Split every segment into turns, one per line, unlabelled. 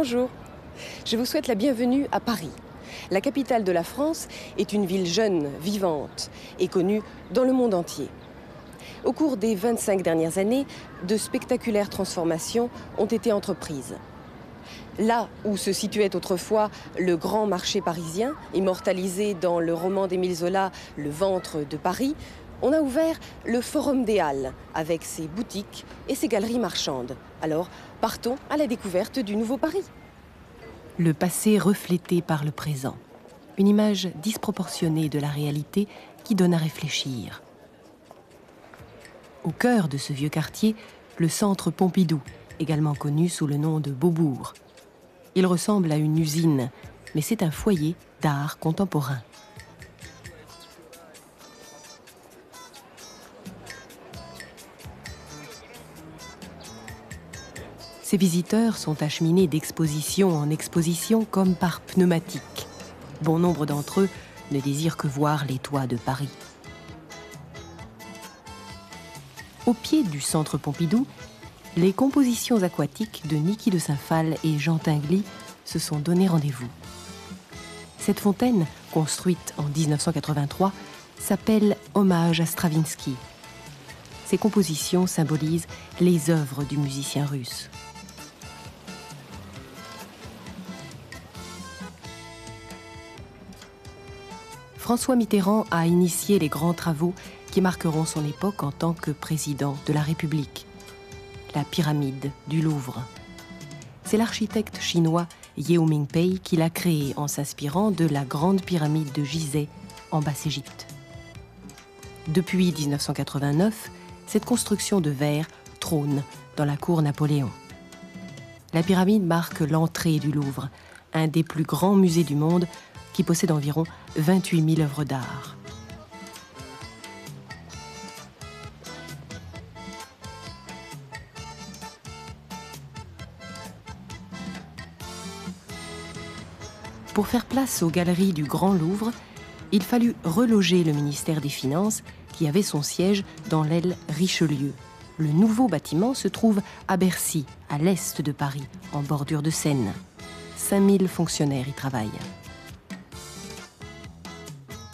Bonjour. Je vous souhaite la bienvenue à Paris. La capitale de la France est une ville jeune, vivante et connue dans le monde entier. Au cours des 25 dernières années, de spectaculaires transformations ont été entreprises. Là où se situait autrefois le grand marché parisien, immortalisé dans le roman d'Émile Zola Le ventre de Paris, on a ouvert le Forum des Halles avec ses boutiques et ses galeries marchandes. Alors, partons à la découverte du nouveau Paris.
Le passé reflété par le présent. Une image disproportionnée de la réalité qui donne à réfléchir. Au cœur de ce vieux quartier, le centre Pompidou, également connu sous le nom de Beaubourg. Il ressemble à une usine, mais c'est un foyer d'art contemporain. Ces visiteurs sont acheminés d'exposition en exposition comme par pneumatique. Bon nombre d'entre eux ne désirent que voir les toits de Paris. Au pied du centre Pompidou, les compositions aquatiques de Niki de Saint-Phal et Jean Tinguely se sont donné rendez-vous. Cette fontaine, construite en 1983, s'appelle Hommage à Stravinsky. Ces compositions symbolisent les œuvres du musicien russe. François Mitterrand a initié les grands travaux qui marqueront son époque en tant que président de la République. La pyramide du Louvre. C'est l'architecte chinois Yeo Mingpei qui l'a créée en s'inspirant de la grande pyramide de Gizeh en Basse-Égypte. Depuis 1989, cette construction de verre trône dans la cour Napoléon. La pyramide marque l'entrée du Louvre, un des plus grands musées du monde qui possède environ 28 000 œuvres d'art. Pour faire place aux galeries du Grand Louvre, il fallut reloger le ministère des Finances qui avait son siège dans l'aile Richelieu. Le nouveau bâtiment se trouve à Bercy, à l'est de Paris, en bordure de Seine. 5000 fonctionnaires y travaillent.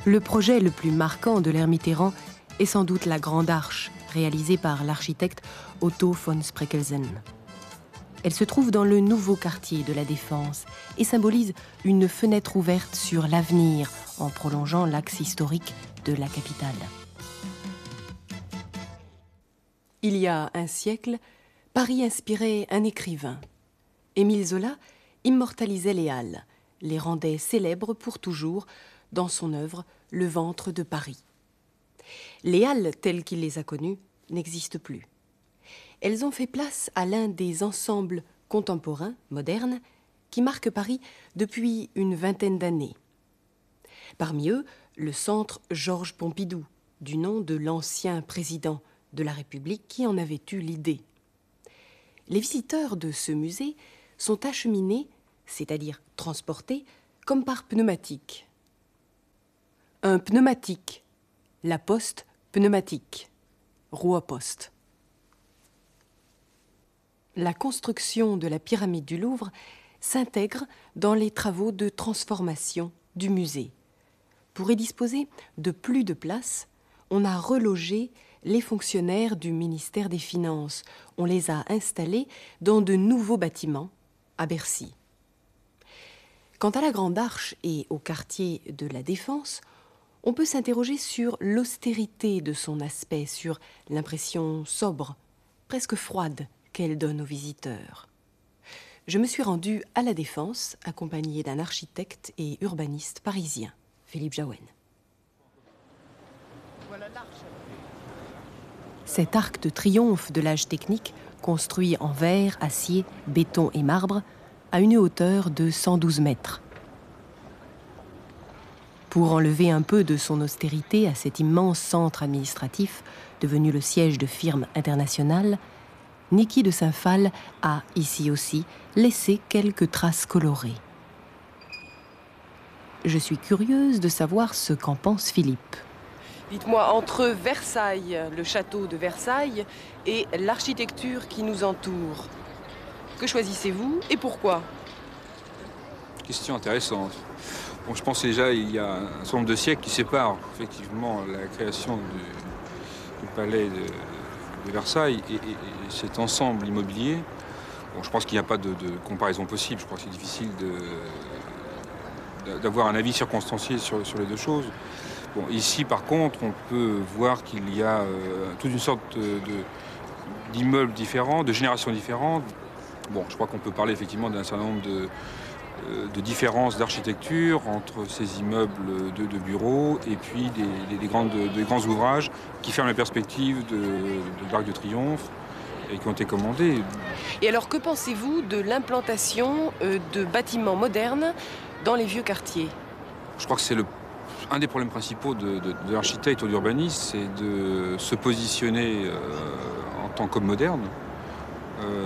Le projet le plus marquant de l'ère est sans doute la Grande Arche, réalisée par l'architecte Otto von Spreckelsen. Elle se trouve dans le nouveau quartier de la Défense et symbolise une fenêtre ouverte sur l'avenir en prolongeant l'axe historique de la capitale. Il y a un siècle, Paris inspirait un écrivain. Émile Zola immortalisait les Halles, les rendait célèbres pour toujours dans son œuvre Le ventre de Paris. Les halles telles qu'il les a connues n'existent plus. Elles ont fait place à l'un des ensembles contemporains, modernes, qui marquent Paris depuis une vingtaine d'années. Parmi eux, le centre Georges Pompidou, du nom de l'ancien président de la République qui en avait eu l'idée. Les visiteurs de ce musée sont acheminés, c'est-à-dire transportés, comme par pneumatique, un pneumatique. La poste pneumatique. Roue à poste. La construction de la pyramide du Louvre s'intègre dans les travaux de transformation du musée. Pour y disposer de plus de place, on a relogé les fonctionnaires du ministère des Finances. On les a installés dans de nouveaux bâtiments à Bercy. Quant à la Grande Arche et au quartier de la Défense, on peut s'interroger sur l'austérité de son aspect, sur l'impression sobre, presque froide qu'elle donne aux visiteurs. Je me suis rendue à la Défense, accompagnée d'un architecte et urbaniste parisien, Philippe Jaouen. Cet arc de triomphe de l'âge technique, construit en verre, acier, béton et marbre, a une hauteur de 112 mètres. Pour enlever un peu de son austérité à cet immense centre administratif, devenu le siège de firmes internationales, Niki de Saint-Phal a, ici aussi, laissé quelques traces colorées. Je suis curieuse de savoir ce qu'en pense Philippe.
Dites-moi, entre Versailles, le château de Versailles, et l'architecture qui nous entoure, que choisissez-vous et pourquoi?
Question intéressante. Bon, je pense déjà il y a un certain nombre de siècles qui séparent effectivement la création du, palais de, Versailles et, cet ensemble immobilier. Bon, je pense qu'il n'y a pas de, comparaison possible. Je crois que c'est difficile d'avoir un avis circonstancié sur, les deux choses. Bon, ici, par contre, on peut voir qu'il y a euh, toute une sorte d'immeubles différents, de générations différentes. Bon, je crois qu'on peut parler effectivement d'un certain nombre de, de différences d'architecture entre ces immeubles de, bureaux et puis des, grandes, des, grands ouvrages qui ferment la perspective de, de l'Arc de Triomphe et qui ont été commandés.
Et alors que pensez-vous de l'implantation euh, de bâtiments modernes dans les vieux quartiers?
Je crois que c'est un des problèmes principaux de, l'architecte ou de l'urbaniste, c'est de se positionner euh, en tant qu'homme moderne.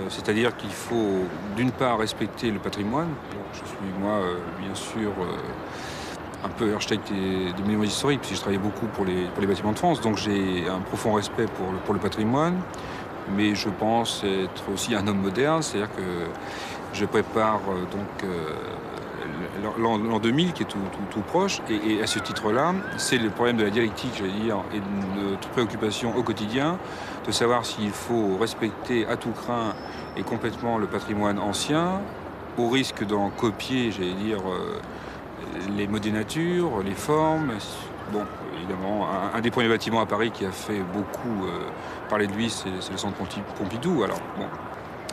C'est-à-dire qu'il faut d'une part respecter le patrimoine, je suis moi, euh, bien sûr, euh, un peu architecte des, des monuments historiques, puisque je travaillé beaucoup pour les, pour les bâtiments de France, donc j'ai un profond respect pour le, pour le patrimoine, mais je pense être aussi un homme moderne, c'est-à-dire que je prépare euh, donc l'an 2000 qui est tout, proche, et, à ce titre-là, c'est le problème de la dialectique, j'allais dire, et de notre préoccupation au quotidien, de savoir s'il faut respecter à tout craint et complètement le patrimoine ancien, au risque d'en copier, j'allais dire, euh, les mots des natures, les formes. Bon, évidemment, un, des premiers bâtiments à Paris qui a fait beaucoup euh, parler de lui, c'est le centre Pompidou. Alors, bon,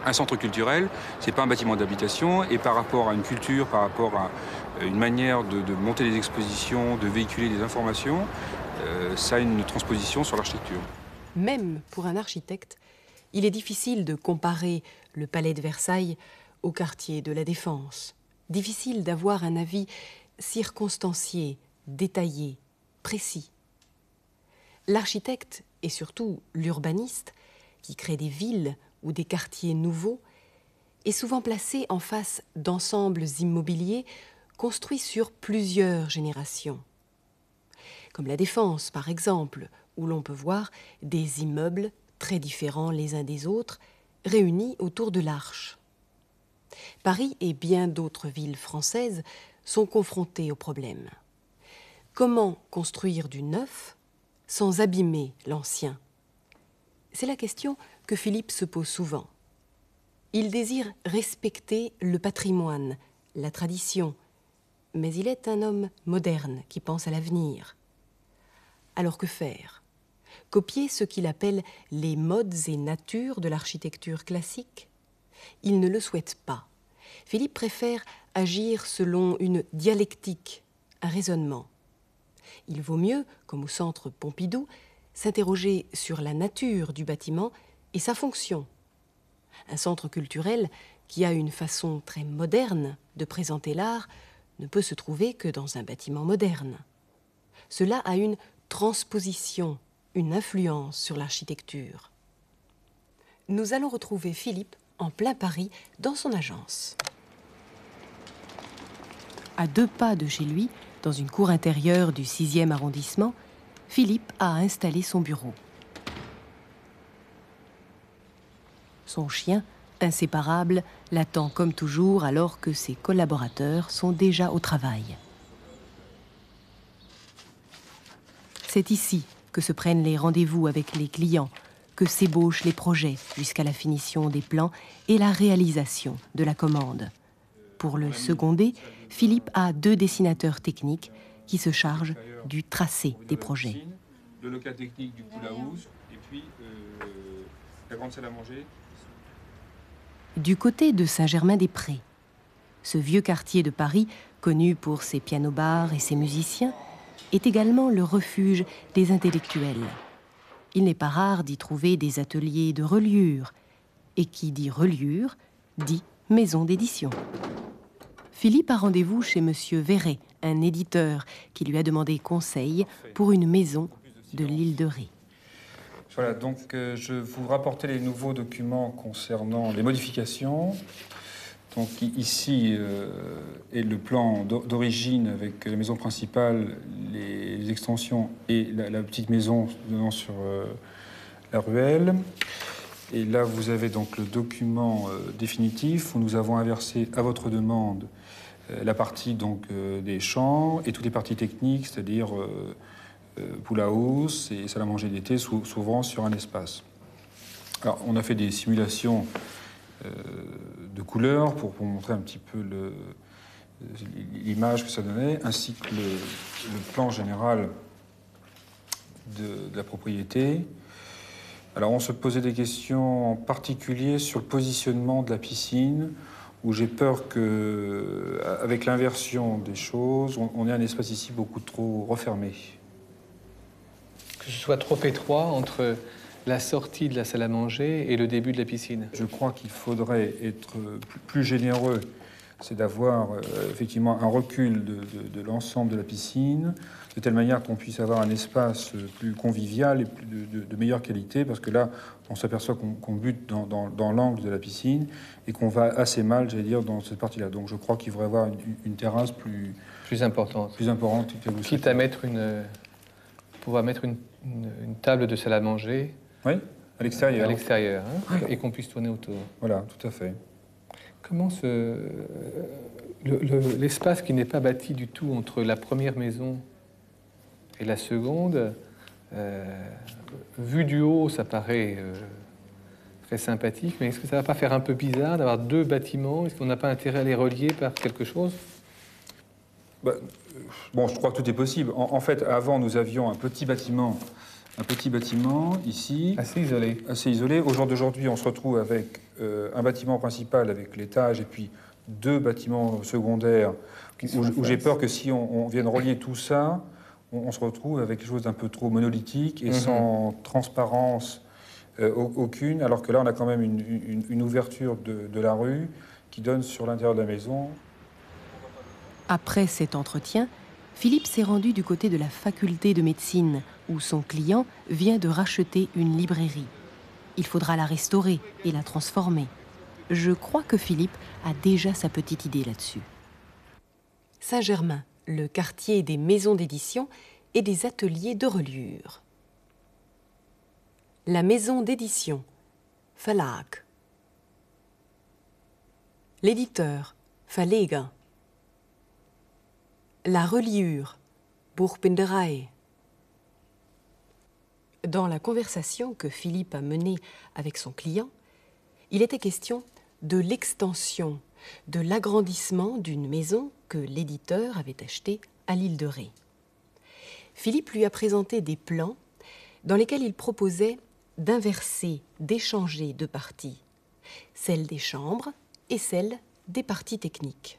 un centre culturel, c'est pas un bâtiment d'habitation, et par rapport à une culture, par rapport à euh, une manière de, monter des expositions, de véhiculer des informations, ça a une transposition sur l'architecture.
Même pour un architecte, il est difficile de comparer le palais de Versailles au quartier de la Défense. Difficile d'avoir un avis circonstancié, détaillé, précis. L'architecte et surtout l'urbaniste, qui crée des villes ou des quartiers nouveaux, est souvent placé en face d'ensembles immobiliers construits sur plusieurs générations. Comme la Défense, par exemple, où l'on peut voir des immeubles très différents les uns des autres, réunis autour de l'arche. Paris et bien d'autres villes françaises sont confrontées au problème. Comment construire du neuf sans abîmer l'ancien? C'est la question que Philippe se pose souvent. Il désire respecter le patrimoine, la tradition, mais il est un homme moderne qui pense à l'avenir. Alors que faire? Copier ce qu'il appelle les modes et natures de l'architecture classique? Il ne le souhaite pas. Philippe préfère agir selon une dialectique, un raisonnement. Il vaut mieux, comme au centre Pompidou, s'interroger sur la nature du bâtiment et sa fonction. Un centre culturel qui a une façon très moderne de présenter l'art ne peut se trouver que dans un bâtiment moderne. Cela a une transposition, une influence sur l'architecture. Nous allons retrouver Philippe en plein Paris, dans son agence. À deux pas de chez lui, dans une cour intérieure du 6e arrondissement, Philippe a installé son bureau. Son chien, inséparable, l'attend comme toujours alors que ses collaborateurs sont déjà au travail. C'est ici que se prennent les rendez-vous avec les clients, que s'ébauchent les projets jusqu'à la finition des plans et la réalisation de la commande. Pour le seconder, Philippe a deux dessinateurs techniques qui se chargent du tracé des projets. Le local technique du et puis euh, la grande salle à manger. Du côté de Saint-Germain-des-Prés, ce vieux quartier de Paris, connu pour ses pianos-bars et ses musiciens, est également le refuge des intellectuels il n'est pas rare d'y trouver des ateliers de reliure. Et qui dit reliure dit maison d'édition. Philippe a rendez-vous chez Monsieur Verret, un éditeur, qui lui a demandé conseil pour une maison de l'île de Ré.
Voilà, donc euh, je vous rapporter les nouveaux documents concernant les modifications. Donc ici euh, est le plan d'origine avec la maison principale, les extensions et la, petite maison donnant sur euh, la ruelle. Et là, vous avez donc le document définitif où nous avons inversé à votre demande la partie donc, des champs et toutes les parties techniques, c'est-à-dire poule à hausse et salle à manger d'été, souvent sur un espace. Alors, on a fait des simulations de couleurs pour, montrer un petit peu l'image que ça donnait, ainsi que le, plan général de, la propriété. Alors on se posait des questions en particulier sur le positionnement de la piscine, où j'ai peur que, avec l'inversion des choses, on, ait un espace ici beaucoup trop refermé.
Que ce soit trop étroit entre la sortie de la salle à manger et le début de la piscine
Je crois qu'il faudrait être plus généreux. C'est d'avoir euh, effectivement un recul de, l'ensemble de la piscine, de telle manière qu'on puisse avoir un espace plus convivial et plus de, meilleure qualité, parce que là, on s'aperçoit qu'on bute dans, l'angle de la piscine et qu'on va assez mal, j'allais dire, dans cette partie-là. Donc je crois qu'il faudrait avoir une, terrasse plus,
plus importante.
Plus importante.
Quitte à mettre une, pouvoir mettre une, une, table de salle à manger
oui, à l'extérieur.
À l'extérieur, hein, et qu'on puisse tourner autour.
Voilà, tout à fait.
Comment ce, l'espace qui n'est pas bâti du tout entre la première maison et la seconde, euh, vu du haut, ça paraît euh, très sympathique, mais est-ce que ça ne va pas faire un peu bizarre d'avoir deux bâtiments? Est-ce qu'on n'a pas intérêt à les relier par quelque chose?
Bah, Bon, je crois que tout est possible. en, fait, avant, nous avions un petit bâtiment un petit bâtiment ici.
Assez isolé.
Assez isolé. Au jour d'aujourd'hui, on se retrouve avec euh, un bâtiment principal avec l'étage et puis deux bâtiments secondaires où, j'ai peur que si on, vienne relier tout ça, on, se retrouve avec quelque chose d'un peu trop monolithique et mhm. sans transparence euh, aucune, alors que là, on a quand même une, ouverture de, de la rue qui donne sur l'intérieur de la maison.
Après cet entretien, Philippe s'est rendu du côté de la faculté de médecine, où son client vient de racheter une librairie. Il faudra la restaurer et la transformer. Je crois que Philippe a déjà sa petite idée là-dessus. Saint-Germain, le quartier des maisons d'édition et des ateliers de reliure. La maison d'édition, Verlag. L'éditeur, Verleger la reliure, Buchbinderei. Dans la conversation que Philippe a menée avec son client, il était question de l'extension, de l'agrandissement d'une maison que l'éditeur avait achetée à l'île de Ré. Philippe lui a présenté des plans dans lesquels il proposait d'inverser, d'échanger deux parties, celle des chambres et celle des parties techniques.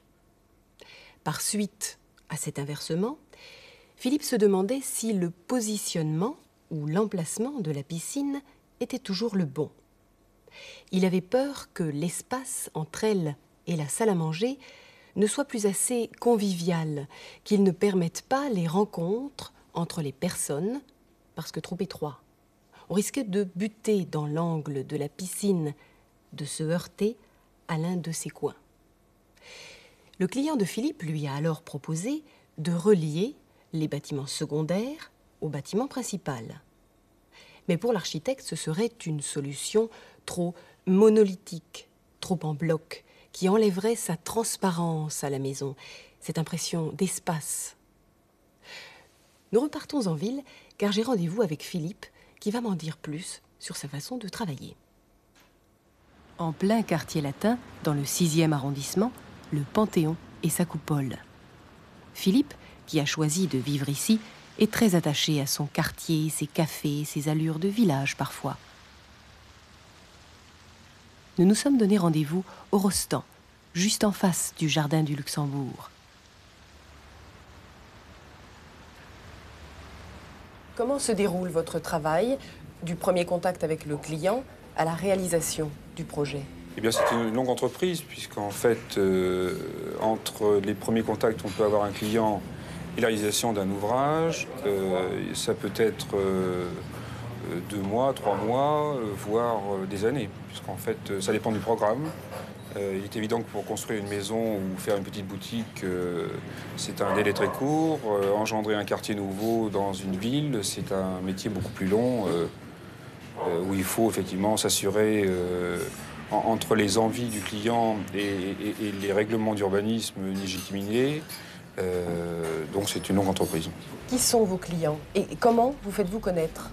Par suite à cet inversement, Philippe se demandait si le positionnement ou l'emplacement de la piscine était toujours le bon. Il avait peur que l'espace entre elle et la salle à manger ne soit plus assez convivial, qu'il ne permette pas les rencontres entre les personnes parce que trop étroit. On risquait de buter dans l'angle de la piscine, de se heurter à l'un de ses coins. Le client de Philippe lui a alors proposé de relier les bâtiments secondaires au bâtiment principal. Mais pour l'architecte, ce serait une solution trop monolithique, trop en bloc, qui enlèverait sa transparence à la maison, cette impression d'espace. Nous repartons en ville car j'ai rendez-vous avec Philippe qui va m'en dire plus sur sa façon de travailler. En plein quartier latin, dans le 6e arrondissement, le Panthéon et sa coupole. Philippe, qui a choisi de vivre ici, est très attaché à son quartier, ses cafés, ses allures de village parfois. Nous nous sommes donné rendez-vous au Rostand, juste en face du Jardin du Luxembourg.
Comment se déroule votre travail du premier contact avec le client à la réalisation du projet?
Eh bien, c'est une longue entreprise, puisqu'en fait, euh, entre les premiers contacts, on peut avoir un client et la réalisation d'un ouvrage. Euh, ça peut être euh, deux mois, trois mois, voire des années, puisqu'en fait, ça dépend du programme. il est évident que pour construire une maison ou faire une petite boutique, c'est un délai très court. engendrer un quartier nouveau dans une ville, c'est un métier beaucoup plus long, où il faut effectivement s'assurer entre les envies du client et, les règlements d'urbanisme légitimés. Euh, donc c'est une longue entreprise.
Qui sont vos clients et comment vous faites-vous connaître?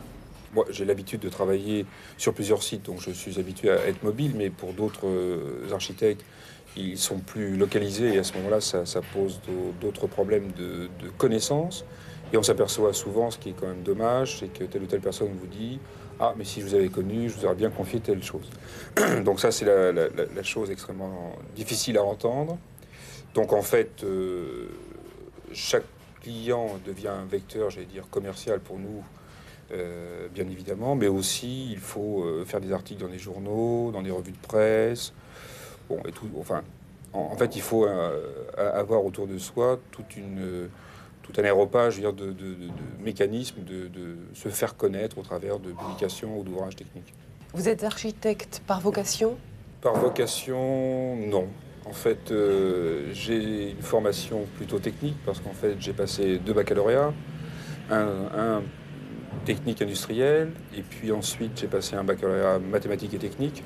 Moi, j'ai l'habitude de travailler sur plusieurs sites, donc je suis habitué à être mobile, mais pour d'autres euh, architectes, ils sont plus localisés et à ce moment-là, ça, pose d'autres problèmes de, de connaissance. Et on s'aperçoit souvent, ce qui est quand même dommage, c'est que telle ou telle personne vous dit Ah, mais si je vous avais connu, je vous aurais bien confié telle chose. Donc, ça, c'est la, chose extrêmement difficile à entendre. Donc, en fait, euh, chaque client devient un vecteur, j'allais dire, commercial pour nous, euh, bien évidemment, mais aussi il faut euh, faire des articles dans les journaux, dans des revues de presse. Bon, et tout, enfin, en, fait, il faut avoir autour de soi toute une tout un aéropage de, de, de, mécanismes de, se faire connaître au travers de publications ou d'ouvrages techniques.
Vous êtes architecte par vocation?
Par vocation, non. En fait, euh, j'ai une formation plutôt technique parce qu'en fait, j'ai passé deux baccalauréats, un, technique industriel, et puis ensuite j'ai passé un baccalauréat mathématiques et techniques.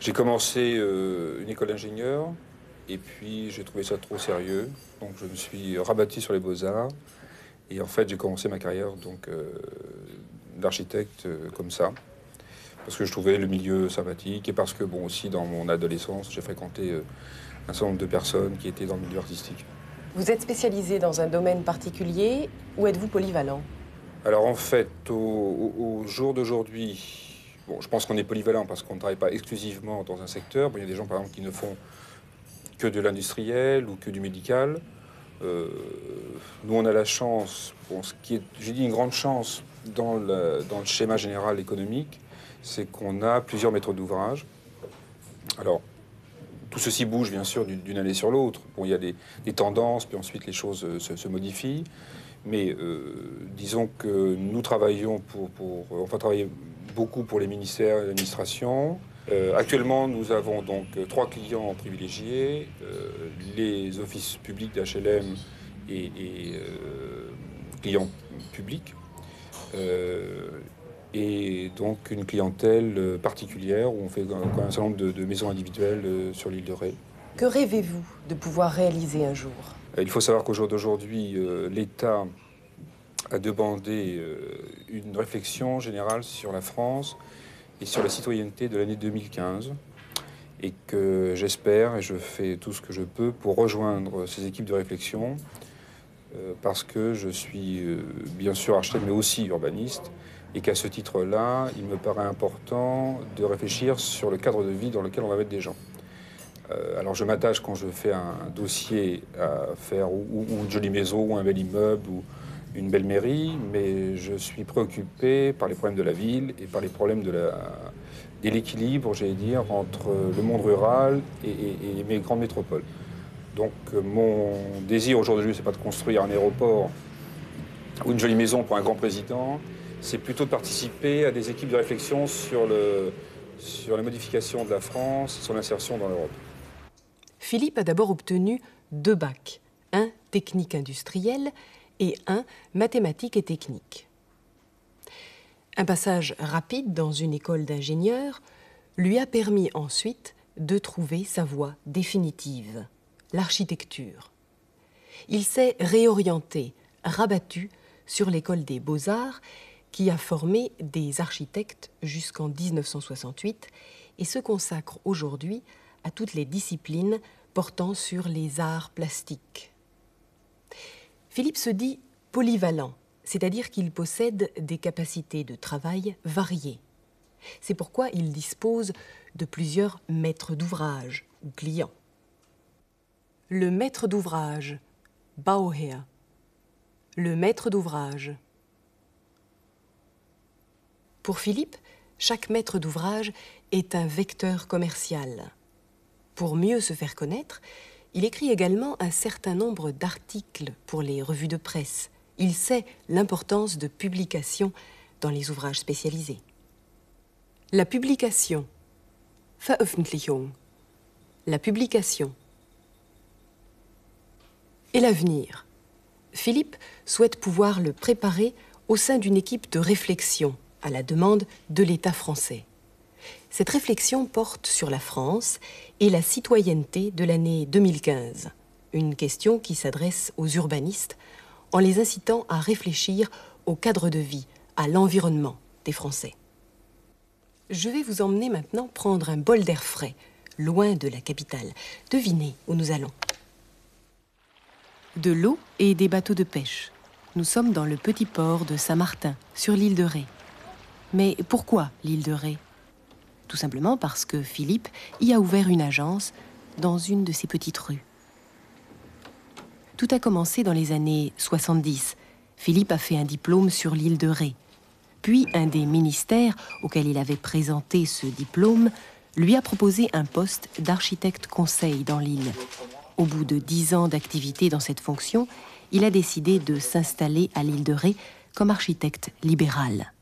J'ai commencé euh, une école d'ingénieur, et puis j'ai trouvé ça trop sérieux, donc je me suis rabattu sur les beaux-arts. Et en fait, j'ai commencé ma carrière donc euh, d'architecte euh, comme ça, parce que je trouvais le milieu sympathique et parce que bon aussi dans mon adolescence, j'ai fréquenté euh, un certain nombre de personnes qui étaient dans le milieu artistique.
Vous êtes spécialisé dans un domaine particulier ou êtes-vous polyvalent?
Alors en fait, au, jour d'aujourd'hui, bon, je pense qu'on est polyvalent parce qu'on ne travaille pas exclusivement dans un secteur. il y a des gens par exemple qui ne font que de l'industriel ou que du médical. Euh, nous, on a la chance, ce qui est, j'ai dit une grande chance dans le, schéma général économique, c'est qu'on a plusieurs méthodes d'ouvrage. Alors, tout ceci bouge bien sûr d'une année sur l'autre. Bon, il y a des, tendances, puis ensuite les choses euh, se, modifient. Mais euh, disons que nous travaillons pour, pour, va travailler beaucoup pour les ministères et l'administration. Euh, actuellement, nous avons donc euh, trois clients privilégiés, euh, les offices publics d'HLM et, clients publics, et donc une clientèle particulière où on fait un, certain nombre de, maisons individuelles sur l'île de Ré.
Que rêvez-vous de pouvoir réaliser un jour?
Il faut savoir qu'au jour d'aujourd'hui, l'État a demandé une réflexion générale sur la France et sur la citoyenneté de l'année 2015 et que j'espère et je fais tout ce que je peux pour rejoindre ces équipes de réflexion euh, parce que je suis euh, bien sûr architecte mais aussi urbaniste et qu'à ce titre-là, il me paraît important de réfléchir sur le cadre de vie dans lequel on va mettre des gens. Euh, alors je m'attache quand je fais un dossier à faire ou, une jolie maison ou un bel immeuble ou, une belle mairie, mais je suis préoccupé par les problèmes de la ville et par les problèmes de l'équilibre, j'allais dire, entre le monde rural et, mes grandes métropoles. Donc mon désir aujourd'hui, c'est pas de construire un aéroport ou une jolie maison pour un grand président, c'est plutôt de participer à des équipes de réflexion sur, sur la modification de la France, son insertion dans l'Europe.
Philippe a d'abord obtenu deux bacs, un technique industriel et un mathématiques et techniques. Un passage rapide dans une école d'ingénieurs lui a permis ensuite de trouver sa voie définitive, l'architecture. Il s'est réorienté, rabattu sur l'école des beaux-arts qui a formé des architectes jusqu'en 1968 et se consacre aujourd'hui à toutes les disciplines portant sur les arts plastiques. Philippe se dit polyvalent, c'est-à-dire qu'il possède des capacités de travail variées. C'est pourquoi il dispose de plusieurs maîtres d'ouvrage ou clients. Le maître d'ouvrage, Bauherr. Le maître d'ouvrage. Pour Philippe, chaque maître d'ouvrage est un vecteur commercial. Pour mieux se faire connaître, il écrit également un certain nombre d'articles pour les revues de presse. Il sait l'importance de publication dans les ouvrages spécialisés. La publication. Veröffentlichung. La publication. Et l'avenir. Philippe souhaite pouvoir le préparer au sein d'une équipe de réflexion à la demande de l'État français. Cette réflexion porte sur la France et la citoyenneté de l'année 2015, une question qui s'adresse aux urbanistes en les incitant à réfléchir au cadre de vie, à l'environnement des Français. Je vais vous emmener maintenant prendre un bol d'air frais, loin de la capitale. Devinez où nous allons. De l'eau et des bateaux de pêche. Nous sommes dans le petit port de Saint-Martin, sur l'île de Ré. Mais pourquoi l'île de Ré? Tout simplement parce que Philippe y a ouvert une agence dans une de ces petites rues. Tout a commencé dans les années 70. Philippe a fait un diplôme sur l'île de Ré. Puis un des ministères auxquels il avait présenté ce diplôme lui a proposé un poste d'architecte conseil dans l'île. Au bout de dix ans d'activité dans cette fonction, il a décidé de s'installer à l'île de Ré comme architecte libéral.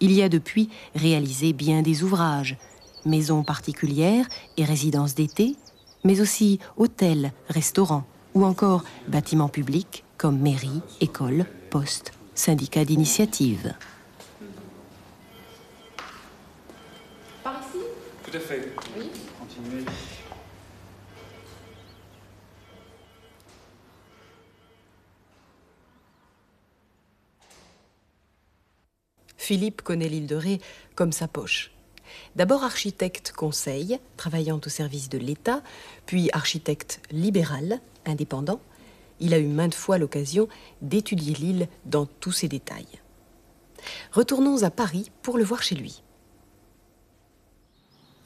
Il y a depuis réalisé bien des ouvrages, maisons particulières et résidences d'été, mais aussi hôtels, restaurants ou encore bâtiments publics comme mairie, école, poste, syndicats d'initiative.
Par ici? Tout à fait. Oui. Continuez.
Philippe connaît l'île de Ré comme sa poche. D'abord architecte conseil, travaillant au service de l'État, puis architecte libéral, indépendant, il a eu maintes fois l'occasion d'étudier l'île dans tous ses détails. Retournons à Paris pour le voir chez lui.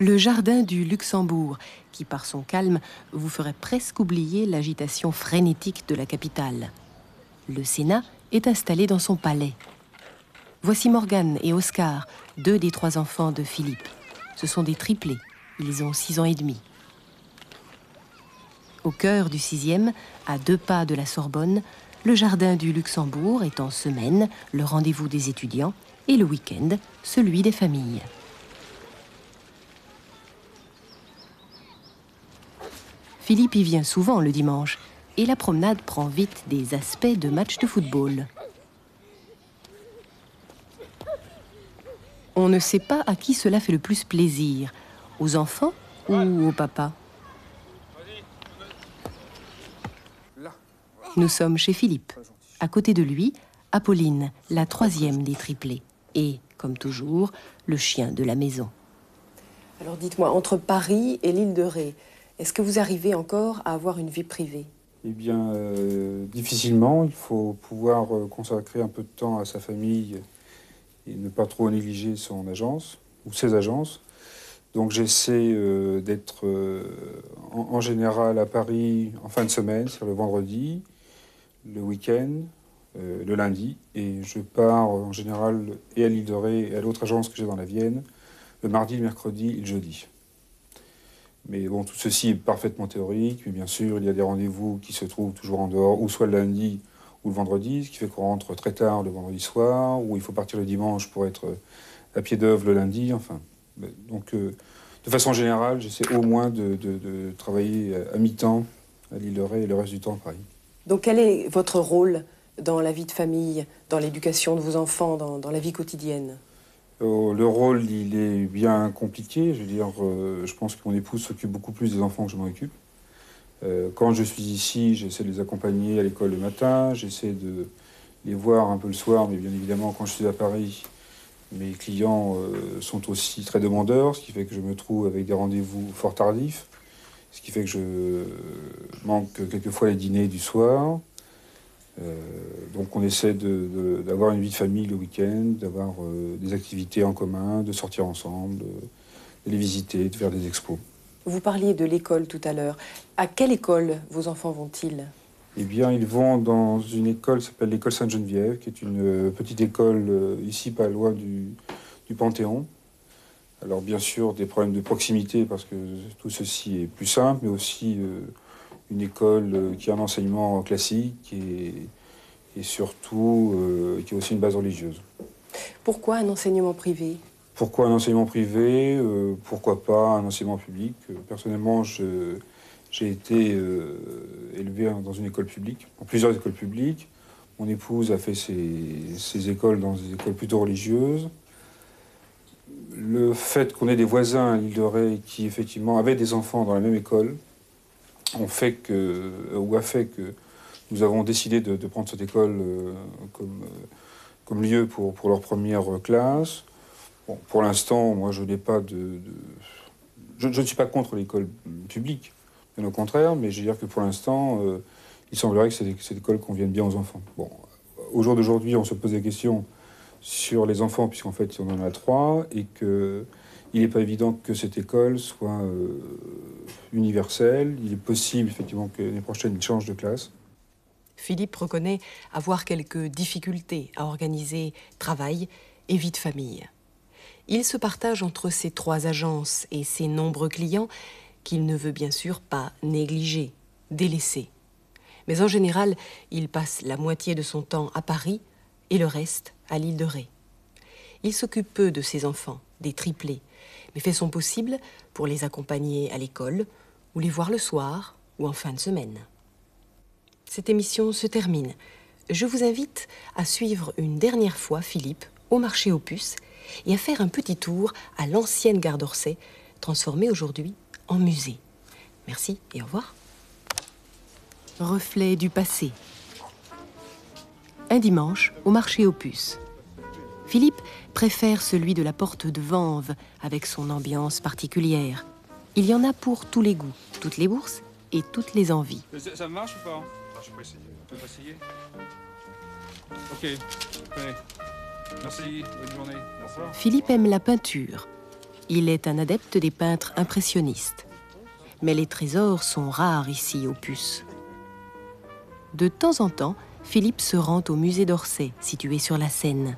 Le jardin du Luxembourg, qui par son calme vous ferait presque oublier l'agitation frénétique de la capitale. Le Sénat est installé dans son palais, Voici Morgane et Oscar, deux des trois enfants de Philippe. Ce sont des triplés. Ils ont six ans et demi. Au cœur du sixième, à deux pas de la Sorbonne, le jardin du Luxembourg est en semaine le rendez-vous des étudiants et le week-end celui des familles. Philippe y vient souvent le dimanche et la promenade prend vite des aspects de match de football. On ne sait pas à qui cela fait le plus plaisir, aux enfants ou au papa. Nous sommes chez Philippe. À côté de lui, Apolline, la troisième des triplés. Et, comme toujours, le chien de la maison.
Alors dites-moi, entre Paris et l'île de Ré, est-ce que vous arrivez encore à avoir une vie privée?
Eh bien, euh, difficilement. Il faut pouvoir euh, consacrer un peu de temps à sa famille et ne pas trop négliger son agence ou ses agences. Donc j'essaie euh, d'être euh, en, général à Paris en fin de semaine, c'est le vendredi, le week-end, euh, le lundi, et je pars en général et à l'île de Ré et à l'autre agence que j'ai dans la Vienne, le mardi, le mercredi et le jeudi. Mais bon, tout ceci est parfaitement théorique, mais bien sûr, il y a des rendez-vous qui se trouvent toujours en dehors, ou soit le lundi, ou le vendredi, ce qui fait qu'on rentre très tard le vendredi soir, ou il faut partir le dimanche pour être à pied d'œuvre le lundi. Enfin, donc, euh, de façon générale, j'essaie au moins de, travailler à mi-temps à l'île de Ré et le reste du temps à Paris.
Donc, quel est votre rôle dans la vie de famille, dans l'éducation de vos enfants, dans, la vie quotidienne?
Euh, Le rôle, il est bien compliqué. Je veux dire, euh, je pense que mon épouse s'occupe beaucoup plus des enfants que je m'en occupe. Euh, quand je suis ici, j'essaie de les accompagner à l'école le matin, j'essaie de les voir un peu le soir, mais bien évidemment, quand je suis à Paris, mes clients euh, sont aussi très demandeurs, ce qui fait que je me trouve avec des rendez-vous fort tardifs, ce qui fait que je manque quelquefois les dîners du soir. Euh, donc on essaie d'avoir une vie de famille le week-end, d'avoir des activités en commun, de sortir ensemble, de les visiter, de faire des expos.
Vous parliez de l'école tout à l'heure. À quelle école vos enfants vont-ils?
Eh bien, ils vont dans une école qui s'appelle l'école Sainte-Geneviève, qui est une euh, petite école euh, ici, pas loin du, Panthéon. Alors, bien sûr, des problèmes de proximité, parce que tout ceci est plus simple, mais aussi euh, une école qui a un enseignement classique et, et surtout qui a aussi une base religieuse.
Pourquoi un enseignement privé?
Pourquoi un enseignement privé euh, Pourquoi pas un enseignement public? Euh, Personnellement, j'ai été euh, élevé dans une école publique, en plusieurs écoles publiques. Mon épouse a fait ses, écoles dans des écoles plutôt religieuses. le fait qu'on ait des voisins à l'île de Ré qui effectivement avaient des enfants dans la même école ont fait que, a fait que nous avons décidé de, prendre cette école comme, lieu pour leur première classe. Pour l'instant, moi, je n'ai pas de, Je, ne suis pas contre l'école publique, bien au contraire, mais je veux dire que pour l'instant, euh, il semblerait que cette, école convienne bien aux enfants. Bon, au jour d'aujourd'hui, on se pose des questions sur les enfants, puisqu'en fait, on en a trois, et qu'il n'est pas évident que cette école soit universelle. Il est possible, effectivement, que l'année prochaine, il change de classe.
Philippe reconnaît avoir quelques difficultés à organiser travail et vie de famille. Il se partage entre ses trois agences et ses nombreux clients qu'il ne veut bien sûr pas négliger, délaisser. Mais en général, il passe la moitié de son temps à Paris et le reste à l'île de Ré. Il s'occupe peu de ses enfants, des triplés, mais fait son possible pour les accompagner à l'école ou les voir le soir ou en fin de semaine. Cette émission se termine. Je vous invite à suivre une dernière fois Philippe au marché puces et à faire un petit tour à l'ancienne gare d'Orsay, transformée aujourd'hui en musée. Merci et au revoir. Reflet du passé. Un dimanche au marché aux puces. Philippe préfère celui de la porte de Vanves avec son ambiance particulière. Il y en a pour tous les goûts, toutes les bourses et toutes les envies.
Ça marche ou pas? Je peux essayer. On peut essayer? Ok, allez. Merci, bonne journée.
Philippe aime la peinture. Il est un adepte des peintres impressionnistes. Mais les trésors sont rares ici aux puces. De temps en temps, Philippe se rend au musée d'Orsay, situé sur la Seine.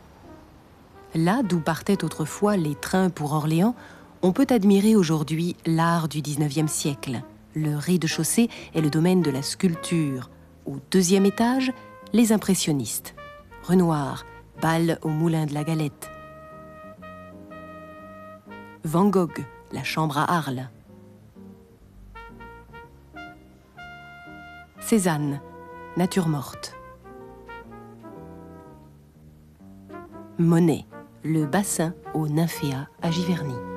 Là d'où partaient autrefois les trains pour Orléans, on peut admirer aujourd'hui l'art du XIXe siècle. Le rez-de-chaussée est le domaine de la sculpture, au deuxième étage, les impressionnistes. Renoir, bal au moulin de la Galette. Van Gogh, la chambre à Arles. Cézanne, nature morte. Monet, le bassin au nymphéa à Giverny.